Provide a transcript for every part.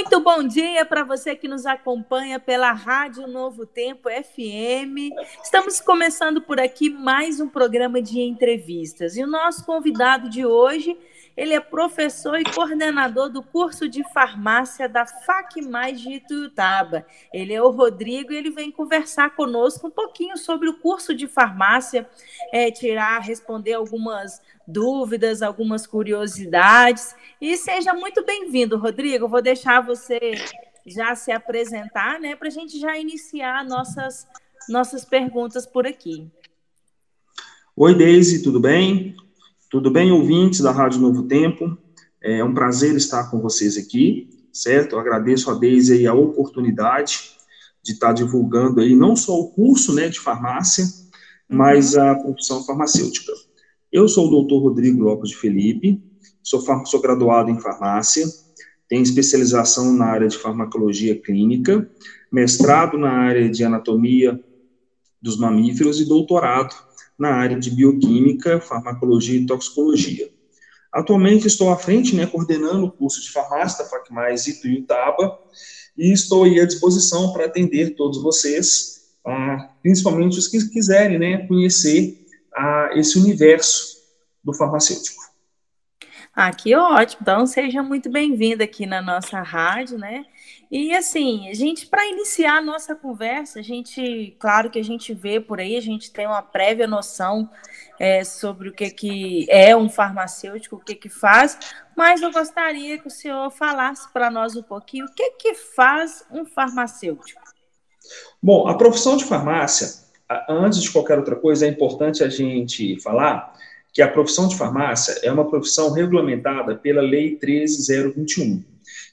Muito bom dia para você que nos acompanha pela Rádio Novo Tempo FM. Estamos começando por aqui mais um programa de entrevistas. E o nosso convidado de hoje, ele é professor e coordenador do curso de farmácia da FAC Mais de Ituiutaba. Ele é o Rodrigo e ele vem conversar conosco um pouquinho sobre o curso de farmácia, é, tirar, responder algumas dúvidas, algumas curiosidades. E seja muito bem-vindo, Rodrigo. Vou deixar você já se apresentar, né, para a gente já iniciar nossas, nossas perguntas por aqui. Oi, Deise, tudo bem? Tudo bem, ouvintes da Rádio Novo Tempo? É um prazer estar com vocês aqui, certo? Eu agradeço a Deise aí a oportunidade de estar divulgando aí não só o curso, né, de farmácia, mas uhum. a profissão farmacêutica. Eu sou o doutor Rodrigo Lopes de Felipe, sou, sou graduado em farmácia, tenho especialização na área de farmacologia clínica, mestrado na área de anatomia dos mamíferos e doutorado na área de bioquímica, farmacologia e toxicologia. Atualmente estou à frente, né, coordenando o curso de farmácia da FACMAIS Ituiutaba, e estou à disposição para atender todos vocês, ah, principalmente os que quiserem, né, conhecer a esse universo do farmacêutico. Ah, que ótimo. Então, seja muito bem-vindo aqui na nossa rádio, né? E assim, a gente, para iniciar a nossa conversa, a gente, claro que a gente vê por aí, a gente tem uma prévia noção é, sobre o que, que é um farmacêutico, o que, que faz, mas eu gostaria que o senhor falasse para nós um pouquinho o que, que faz um farmacêutico. Bom, a profissão de farmácia antes de qualquer outra coisa, é importante a gente falar que a profissão de farmácia é uma profissão regulamentada pela Lei 13021.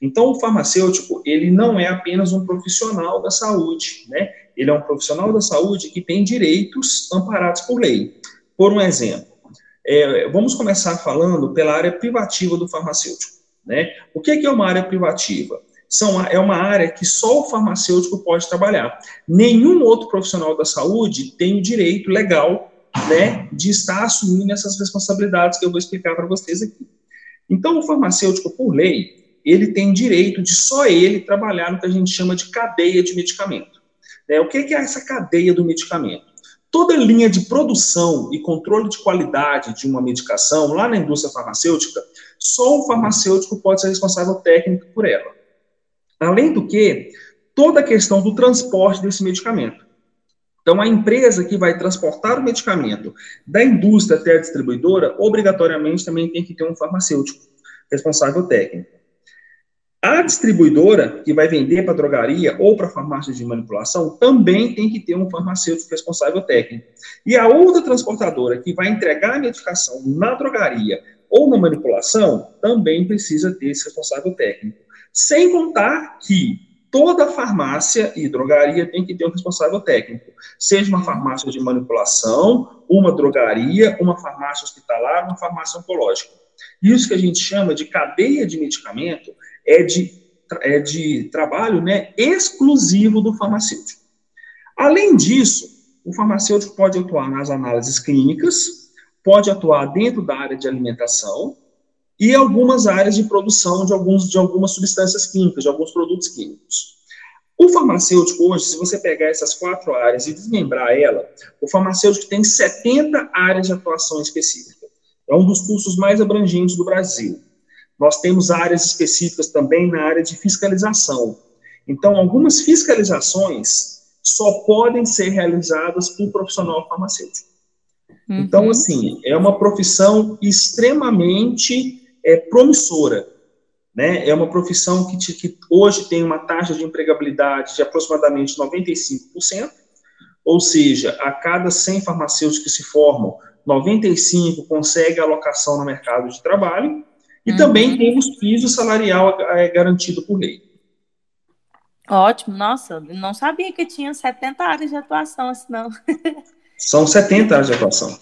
Então, o farmacêutico, ele não é apenas um profissional da saúde, né? Ele é um profissional da saúde que tem direitos amparados por lei. Por um exemplo, é, vamos começar falando pela área privativa do farmacêutico, né? O que é uma área privativa? são, é uma área que só o farmacêutico pode trabalhar. Nenhum outro profissional da saúde tem o direito legal né, de estar assumindo essas responsabilidades que eu vou explicar para vocês aqui. Então, o farmacêutico, por lei, ele tem direito de só ele trabalhar no que a gente chama de cadeia de medicamento. Né? O que é essa cadeia do medicamento? Toda linha de produção e controle de qualidade de uma medicação lá na indústria farmacêutica, só o farmacêutico pode ser responsável técnico por ela. Além do que, toda a questão do transporte desse medicamento. Então, a empresa que vai transportar o medicamento da indústria até a distribuidora, obrigatoriamente também tem que ter um farmacêutico responsável técnico. A distribuidora que vai vender para drogaria ou para farmácia de manipulação também tem que ter um farmacêutico responsável técnico. E a outra transportadora que vai entregar a medicação na drogaria ou na manipulação também precisa ter esse responsável técnico. Sem contar que toda farmácia e drogaria tem que ter um responsável técnico, seja uma farmácia de manipulação, uma drogaria, uma farmácia hospitalar, uma farmácia oncológica. Isso que a gente chama de cadeia de medicamento é de, é de trabalho né, exclusivo do farmacêutico. Além disso, o farmacêutico pode atuar nas análises clínicas, pode atuar dentro da área de alimentação, e algumas áreas de produção de, alguns, de algumas substâncias químicas, de alguns produtos químicos. O farmacêutico hoje, se você pegar essas quatro áreas e desmembrar ela, o farmacêutico tem 70 áreas de atuação específica. É um dos cursos mais abrangentes do Brasil. Nós temos áreas específicas também na área de fiscalização. Então, algumas fiscalizações só podem ser realizadas por profissional farmacêutico. Então, uhum. Então, assim, é uma profissão extremamente é promissora. Né? É uma profissão que, te, que hoje tem uma taxa de empregabilidade de aproximadamente 95%, ou seja, a cada 100 farmacêuticos que se formam, 95 consegue alocação no mercado de trabalho, e uhum. também temos piso salarial é, garantido por lei. Ótimo, nossa, não sabia que tinha 70 áreas de atuação, assim, não. São 70 áreas de atuação.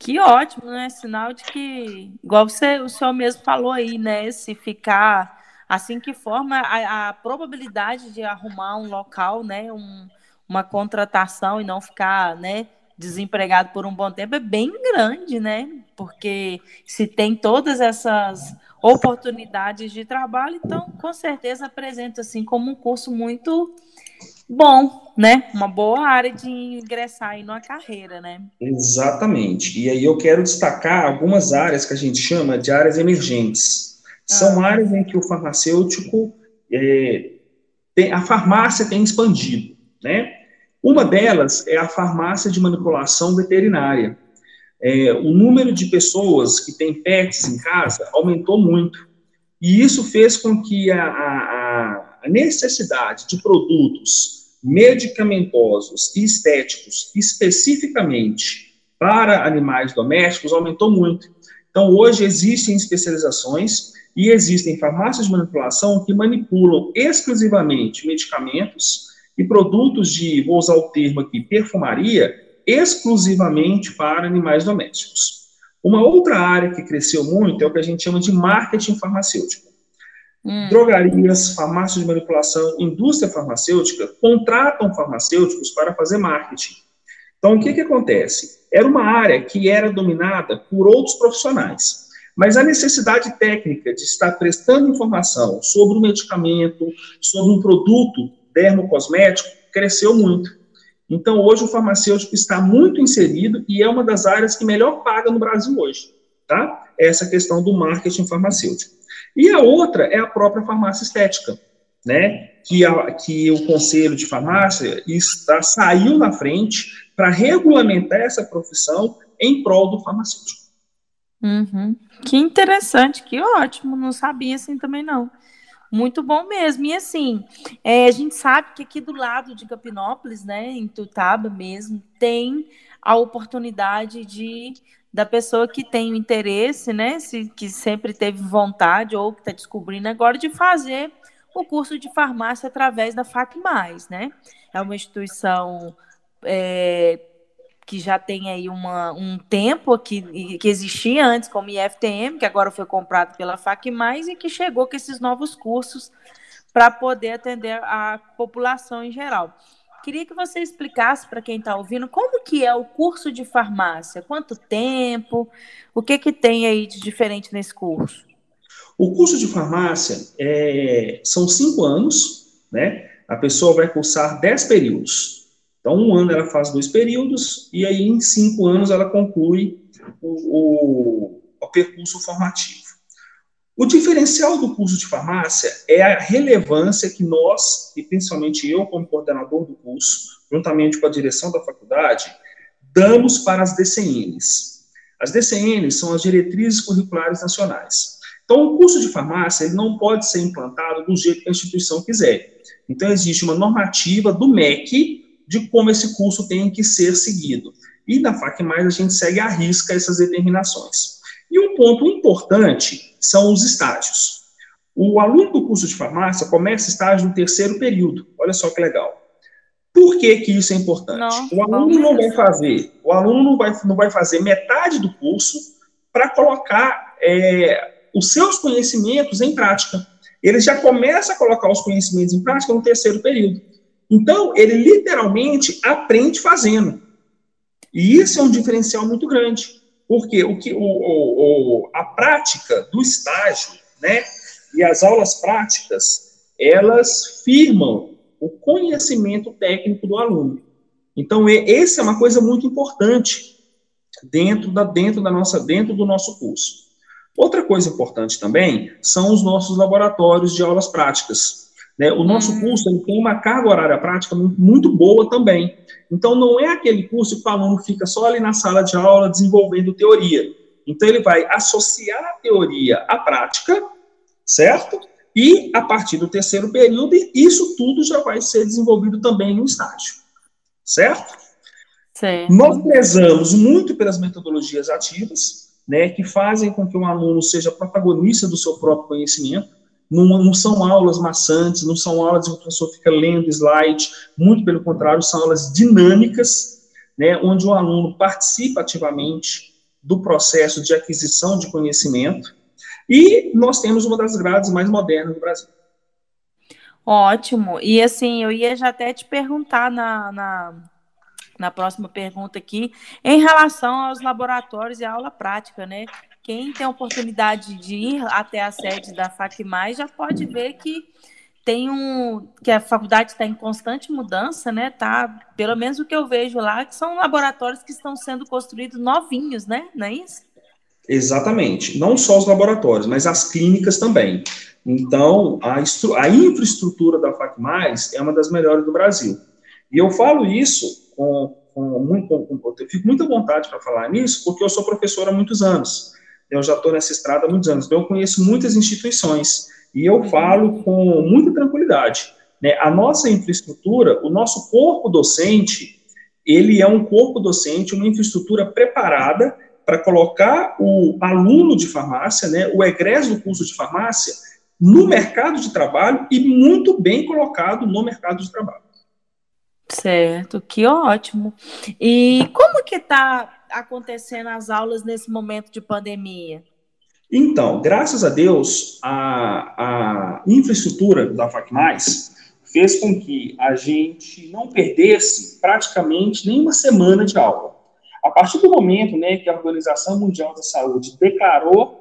Que ótimo, né? Sinal de que, igual você, o senhor mesmo falou aí, né? Se ficar assim que forma a, a probabilidade de arrumar um local, né? Um, uma contratação e não ficar, né? Desempregado por um bom tempo é bem grande, né? Porque se tem todas essas oportunidades de trabalho, então com certeza apresenta assim como um curso muito bom, né? Uma boa área de ingressar aí numa carreira, né? Exatamente. E aí eu quero destacar algumas áreas que a gente chama de áreas emergentes. São ah. áreas em que o farmacêutico é, tem, a farmácia tem expandido, né? Uma delas é a farmácia de manipulação veterinária. É, o número de pessoas que têm pets em casa aumentou muito. E isso fez com que a, a, a necessidade de produtos medicamentosos e estéticos, especificamente para animais domésticos, aumentou muito. Então, hoje existem especializações e existem farmácias de manipulação que manipulam exclusivamente medicamentos e produtos de, vou usar o termo aqui, perfumaria, exclusivamente para animais domésticos. Uma outra área que cresceu muito é o que a gente chama de marketing farmacêutico. Hum. Drogarias, farmácias de manipulação, indústria farmacêutica contratam farmacêuticos para fazer marketing. Então, o que, que acontece? Era uma área que era dominada por outros profissionais, mas a necessidade técnica de estar prestando informação sobre o medicamento, sobre um produto dermocosmético, cresceu muito. Então, hoje, o farmacêutico está muito inserido e é uma das áreas que melhor paga no Brasil hoje, tá? Essa questão do marketing farmacêutico. E a outra é a própria farmácia estética, né? Que, a, que o Conselho de Farmácia está, saiu na frente para regulamentar essa profissão em prol do farmacêutico. Uhum. Que interessante, que ótimo, não sabia assim também não. Muito bom mesmo. E assim, é, a gente sabe que aqui do lado de Capinópolis, né, em Tutaba mesmo, tem a oportunidade de da pessoa que tem o interesse, né, se, que sempre teve vontade ou que está descobrindo agora de fazer o curso de farmácia através da FAC+, né? É uma instituição é, que já tem aí uma, um tempo que, que existia antes como IFTM, que agora foi comprado pela FAC+, e que chegou com esses novos cursos para poder atender a população em geral. Queria que você explicasse para quem está ouvindo como que é o curso de farmácia, quanto tempo, o que, que tem aí de diferente nesse curso? O curso de farmácia é, são cinco anos, né? A pessoa vai cursar dez períodos. Então, um ano ela faz dois períodos, e aí em cinco anos ela conclui o, o, o percurso formativo. O diferencial do curso de farmácia é a relevância que nós, e principalmente eu, como coordenador do curso, juntamente com a direção da faculdade, damos para as DCNs. As DCNs são as diretrizes curriculares nacionais. Então, o curso de farmácia ele não pode ser implantado do jeito que a instituição quiser. Então, existe uma normativa do MEC de como esse curso tem que ser seguido. E na FAC+, a gente segue à risca essas determinações. E um ponto importante são os estágios. O aluno do curso de farmácia começa estágio no terceiro período. Olha só que legal. Por que, que isso é importante? O aluno não vai fazer, o aluno não vai, não vai fazer metade do curso para colocar é, os seus conhecimentos em prática. Ele já começa a colocar os conhecimentos em prática no terceiro período. Então, ele literalmente aprende fazendo. E isso é um diferencial muito grande. Porque o que, o, o, a prática do estágio, né, e as aulas práticas, elas firmam o conhecimento técnico do aluno. Então, essa é uma coisa muito importante dentro da, dentro da nossa, dentro do nosso curso. Outra coisa importante também são os nossos laboratórios de aulas práticas. Né? O nosso hum. curso tem uma carga horária prática muito boa também. Então, não é aquele curso que o aluno fica só ali na sala de aula desenvolvendo teoria. Então, ele vai associar a teoria à prática, certo? E, a partir do terceiro período, isso tudo já vai ser desenvolvido também no estágio, certo? Certo. Nós prezamos muito pelas metodologias ativas, né, que fazem com que o aluno seja protagonista do seu próprio conhecimento. Não, não, são aulas maçantes, não são aulas em que o professor fica lendo slide, muito pelo contrário, são aulas dinâmicas, né, onde o aluno participa ativamente do processo de aquisição de conhecimento, e nós temos uma das grades mais modernas do Brasil. Ótimo. E assim, eu ia já até te perguntar na, na, na próxima pergunta aqui, em relação aos laboratórios e aula prática, né? Quem tem a oportunidade de ir até a sede da FACMAI já pode ver que tem um que a faculdade está em constante mudança, né? Tá, pelo menos o que eu vejo lá, que são laboratórios que estão sendo construídos novinhos, né? Não é isso? Exatamente. Não só os laboratórios, mas as clínicas também. Então, a, a infraestrutura da FACMAIS é uma das melhores do Brasil. E eu falo isso com, com, com eu fico muita vontade para falar nisso, porque eu sou professor há muitos anos. Eu já estou nessa estrada há muitos anos, então eu conheço muitas instituições. E eu falo com muita tranquilidade. Né? A nossa infraestrutura, o nosso corpo docente, ele é um corpo docente, uma infraestrutura preparada para colocar o aluno de farmácia, né, o egresso do curso de farmácia, no mercado de trabalho e muito bem colocado no mercado de trabalho. Certo, que ótimo. E como que está acontecendo as aulas nesse momento de pandemia? Então, graças a Deus, a, a infraestrutura da FacMais fez com que a gente não perdesse praticamente nenhuma semana de aula. A partir do momento né, que a Organização Mundial da Saúde declarou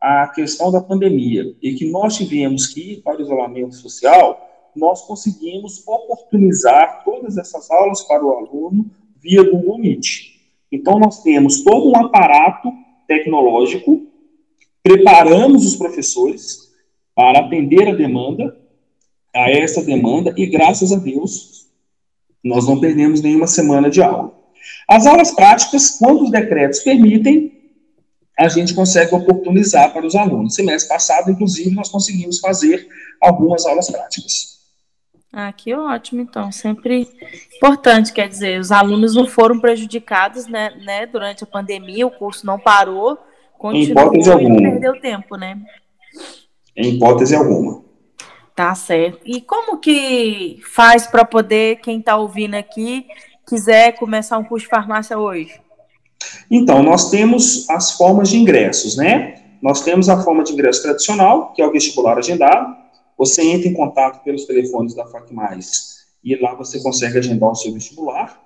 a questão da pandemia e que nós tivemos que ir para o isolamento social, nós conseguimos oportunizar todas essas aulas para o aluno via Google Meet. Então, nós temos todo um aparato tecnológico, preparamos os professores para atender a demanda, a essa demanda, e graças a Deus, nós não perdemos nenhuma semana de aula. As aulas práticas, quando os decretos permitem, a gente consegue oportunizar para os alunos. Semestre passado, inclusive, nós conseguimos fazer algumas aulas práticas. Ah, que ótimo, então. Sempre importante, quer dizer, os alunos não foram prejudicados né, né durante a pandemia, o curso não parou, continuou hipótese alguma. perdeu tempo, né? Em hipótese alguma. Tá certo. E como que faz para poder, quem está ouvindo aqui, quiser começar um curso de farmácia hoje? Então, nós temos as formas de ingressos, né? Nós temos a forma de ingresso tradicional, que é o vestibular agendado. Você entra em contato pelos telefones da FacMais e lá você consegue agendar o seu vestibular.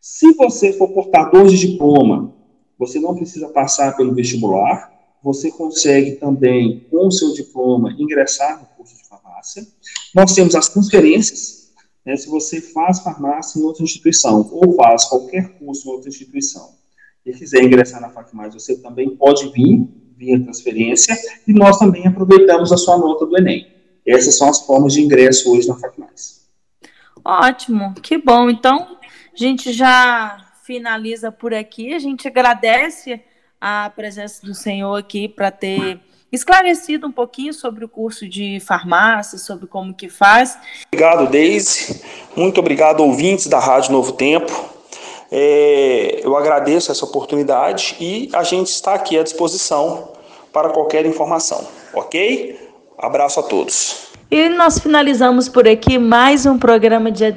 Se você for portador de diploma, você não precisa passar pelo vestibular. Você consegue também, com o seu diploma, ingressar no curso de farmácia. Nós temos as transferências, né, se você faz farmácia em outra instituição ou faz qualquer curso em outra instituição e quiser ingressar na FacMais, você também pode vir via transferência e nós também aproveitamos a sua nota do Enem. Essas são as formas de ingresso hoje na FacMais. Ótimo, que bom. Então, a gente já finaliza por aqui. A gente agradece a presença do senhor aqui para ter esclarecido um pouquinho sobre o curso de farmácia, sobre como que faz. Obrigado, Deise. Muito obrigado, ouvintes da Rádio Novo Tempo. É, eu agradeço essa oportunidade e a gente está aqui à disposição para qualquer informação, ok? Abraço a todos. E nós finalizamos por aqui mais um programa de,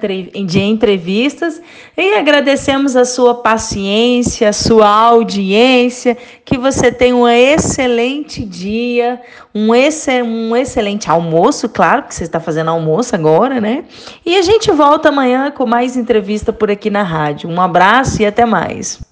de entrevistas e agradecemos a sua paciência, a sua audiência, que você tenha um excelente dia, um, esse, um excelente almoço, claro que você está fazendo almoço agora, né? E a gente volta amanhã com mais entrevista por aqui na rádio. Um abraço e até mais.